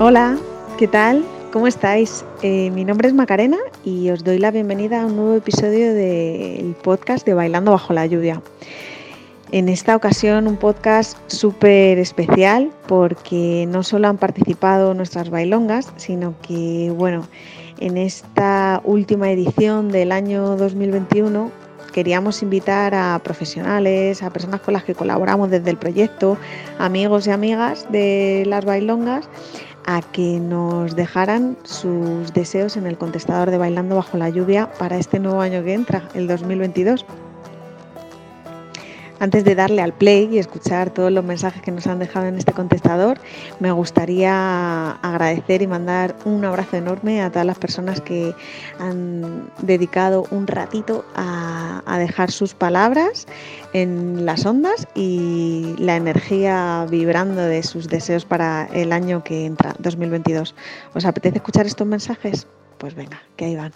Hola, ¿qué tal? ¿Cómo estáis? Eh, mi nombre es Macarena y os doy la bienvenida a un nuevo episodio del podcast de Bailando bajo la lluvia. En esta ocasión un podcast súper especial porque no solo han participado nuestras bailongas, sino que, bueno, en esta última edición del año 2021 queríamos invitar a profesionales, a personas con las que colaboramos desde el proyecto, amigos y amigas de las bailongas a que nos dejaran sus deseos en el contestador de Bailando bajo la lluvia para este nuevo año que entra, el 2022. Antes de darle al play y escuchar todos los mensajes que nos han dejado en este contestador, me gustaría agradecer y mandar un abrazo enorme a todas las personas que han dedicado un ratito a, dejar sus palabras en las ondas y la energía vibrando de sus deseos para el año que entra, 2022. ¿Os apetece escuchar estos mensajes? Pues venga, que ahí van.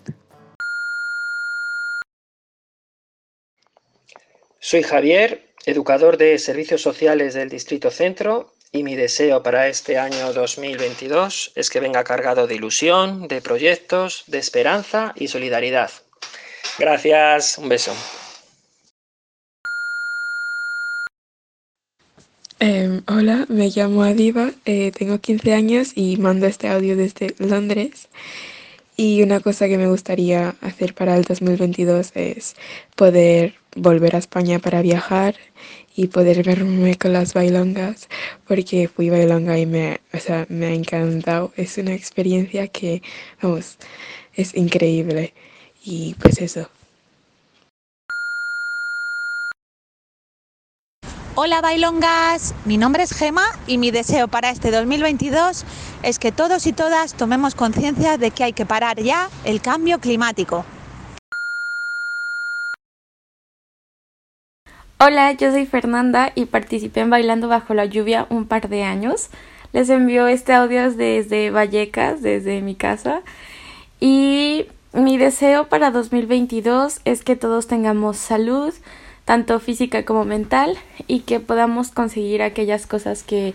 Soy Javier, educador de servicios sociales del Distrito Centro y mi deseo para este año 2022 es que venga cargado de ilusión, de proyectos, de esperanza y solidaridad. Gracias, un beso. Em, hola, me llamo Adiva, eh, tengo 15 años y mando este audio desde Londres. Y una cosa que me gustaría hacer para el 2022 es poder volver a España para viajar y poder verme con las bailongas, porque fui bailonga y me, o sea, me ha encantado. Es una experiencia que, vamos, es increíble. Y pues eso. Hola bailongas, mi nombre es Gema y mi deseo para este 2022 es que todos y todas tomemos conciencia de que hay que parar ya el cambio climático. Hola, yo soy Fernanda y participé en Bailando bajo la lluvia un par de años. Les envío este audio desde Vallecas, desde mi casa. Y mi deseo para 2022 es que todos tengamos salud, tanto física como mental, y que podamos conseguir aquellas cosas que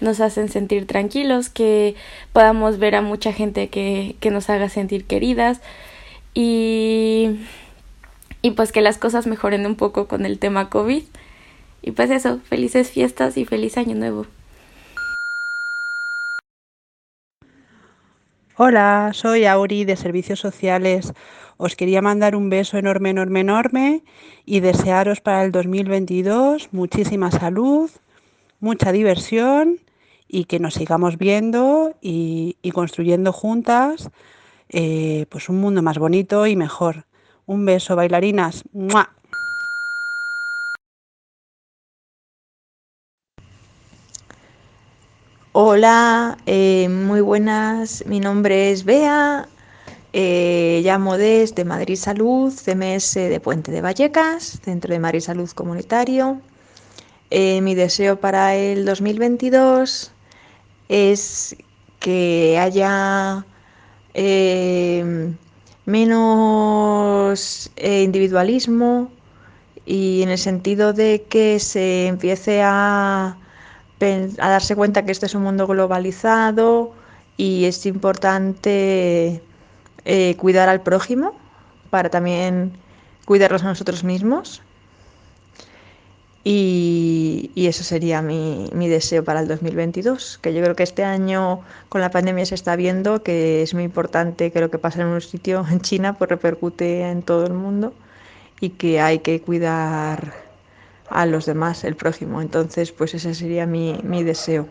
nos hacen sentir tranquilos, que podamos ver a mucha gente que, que nos haga sentir queridas y, y pues que las cosas mejoren un poco con el tema COVID. Y pues eso, felices fiestas y feliz año nuevo. Hola, soy Auri de Servicios Sociales. Os quería mandar un beso enorme, enorme, enorme y desearos para el 2022 muchísima salud, mucha diversión y que nos sigamos viendo y, construyendo juntas eh, pues un mundo más bonito y mejor. Un beso, bailarinas. Hola, eh, muy buenas. Mi nombre es Bea. Eh, llamo desde Madrid Salud, CMS de Puente de Vallecas, Centro de Madrid Salud Comunitario. Eh, mi deseo para el 2022 es que haya menos individualismo y en el sentido de que se empiece a a darse cuenta que este es un mundo globalizado y es importante eh, cuidar al prójimo para también cuidarlos a nosotros mismos. Y, eso sería mi, mi, deseo para el 2022, que yo creo que este año con la pandemia se está viendo que es muy importante que lo que pasa en un sitio en China pues repercute en todo el mundo y que hay que cuidar a los demás, el prójimo. Entonces, pues ese sería mi, mi deseo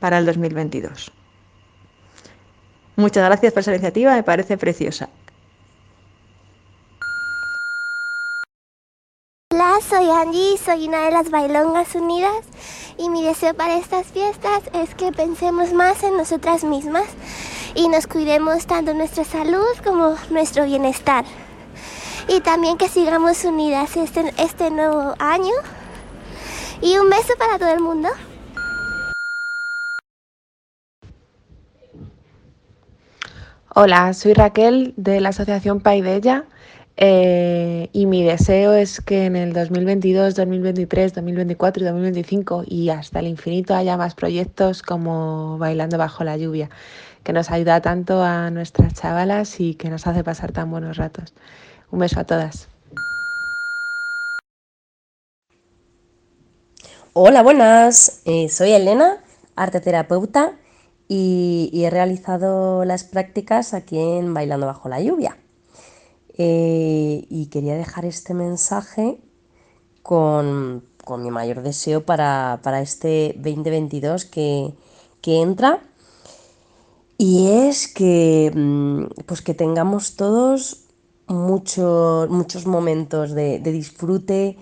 para el 2022. Muchas gracias por esa iniciativa, me parece preciosa. Hola, soy Angie, soy una de las Bailongas Unidas y mi deseo para estas fiestas es que pensemos más en nosotras mismas y nos cuidemos tanto nuestra salud como nuestro bienestar y también que sigamos unidas este, este nuevo año. Y un beso para todo el mundo. Hola, soy Raquel de la Asociación Paidella Eh, y mi deseo es que en el 2022, 2023, 2024 y 2025 y hasta el infinito haya más proyectos como Bailando bajo la lluvia, que nos ayuda tanto a nuestras chavalas y que nos hace pasar tan buenos ratos. Un beso a todas. Hola, buenas. Eh, soy Elena, arte terapeuta, y, y he realizado las prácticas aquí en Bailando bajo la lluvia. Eh, y quería dejar este mensaje con, con mi mayor deseo para, para este 2022 que, que, entra. Y es que, mm, pues que tengamos todos muchos muchos momentos de, de, disfrute,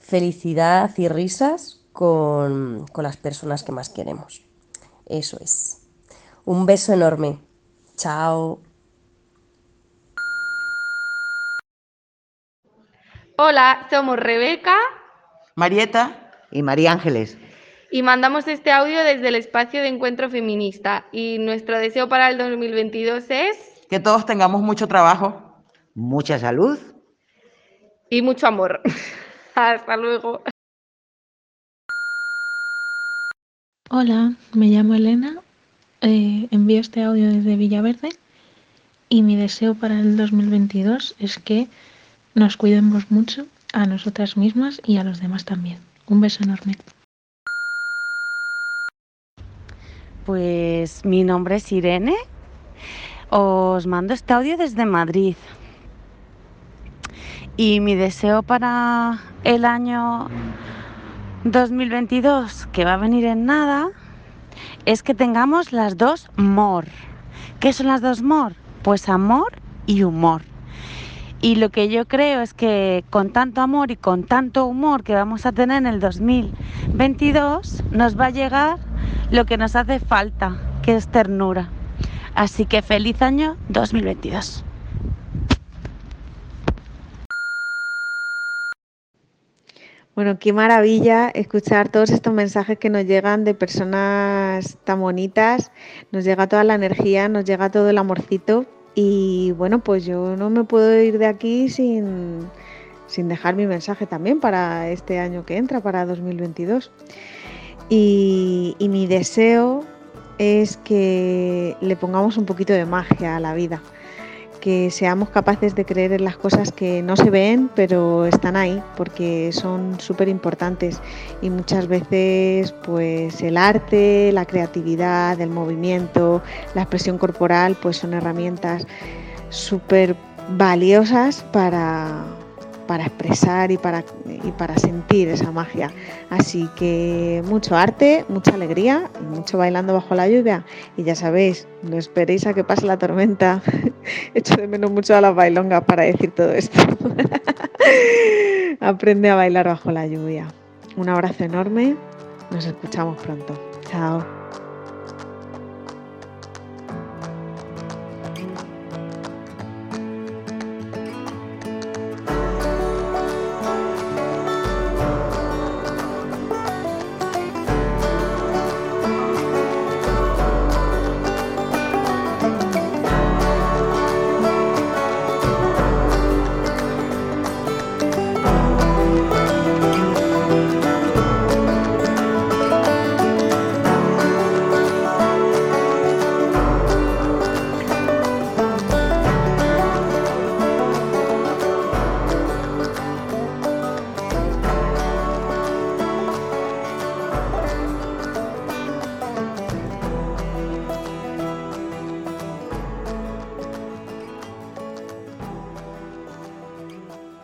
felicidad y risas con, con las personas que más queremos. Eso es. Un beso enorme. Chao. Hola, somos Rebeca, Marieta y María Ángeles. Y mandamos este audio desde el espacio de encuentro feminista. Y nuestro deseo para el 2022 es... Que todos tengamos mucho trabajo, mucha salud y mucho amor. Hasta luego. Hola, me llamo Elena. Eh, envío este audio desde Villaverde. Y mi deseo para el 2022 es que nos cuidemos mucho a nosotras mismas y a los demás también. Un beso enorme. Pues mi nombre es Irene. Os mando este audio desde Madrid. Y mi deseo para el año 2022, que va a venir en nada, es que tengamos las dos MOR. ¿Qué son las dos MOR? Pues amor y humor. Y lo que yo creo es que con tanto amor y con tanto humor que vamos a tener en el 2022, nos va a llegar lo que nos hace falta, que es ternura. Así que feliz año 2022. Bueno, qué maravilla escuchar todos estos mensajes que nos llegan de personas tan bonitas. Nos llega toda la energía, nos llega todo el amorcito y bueno, pues yo no me puedo ir de aquí sin, sin dejar mi mensaje también para este año que entra, para 2022. Y, y mi deseo es que le pongamos un poquito de magia a la vida que seamos capaces de creer en las cosas que no se ven, pero están ahí, porque son súper importantes. Y muchas veces, pues el arte, la creatividad, el movimiento, la expresión corporal, pues son herramientas súper valiosas para, para expresar y para, y para sentir esa magia. Así que mucho arte, mucha alegría y mucho bailando bajo la lluvia. Y ya sabéis, no esperéis a que pase la tormenta. Echo de menos mucho a las bailongas para decir todo esto. Aprende a bailar bajo la lluvia. Un abrazo enorme. Nos escuchamos pronto. Chao.